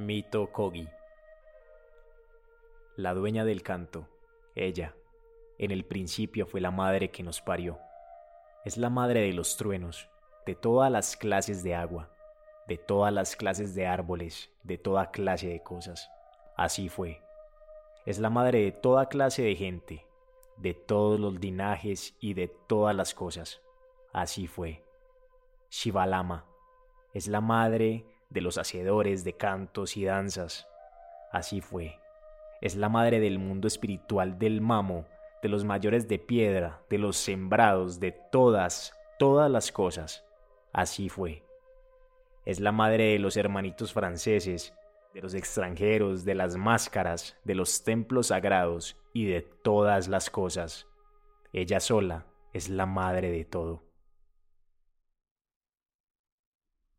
Mito Kogi. La dueña del canto, ella, en el principio fue la madre que nos parió. Es la madre de los truenos, de todas las clases de agua, de todas las clases de árboles, de toda clase de cosas. Así fue. Es la madre de toda clase de gente, de todos los linajes y de todas las cosas. Así fue. Shivalama es la madre de los hacedores de cantos y danzas. Así fue. Es la madre del mundo espiritual del mamo, de los mayores de piedra, de los sembrados, de todas, todas las cosas. Así fue. Es la madre de los hermanitos franceses, de los extranjeros, de las máscaras, de los templos sagrados y de todas las cosas. Ella sola es la madre de todo.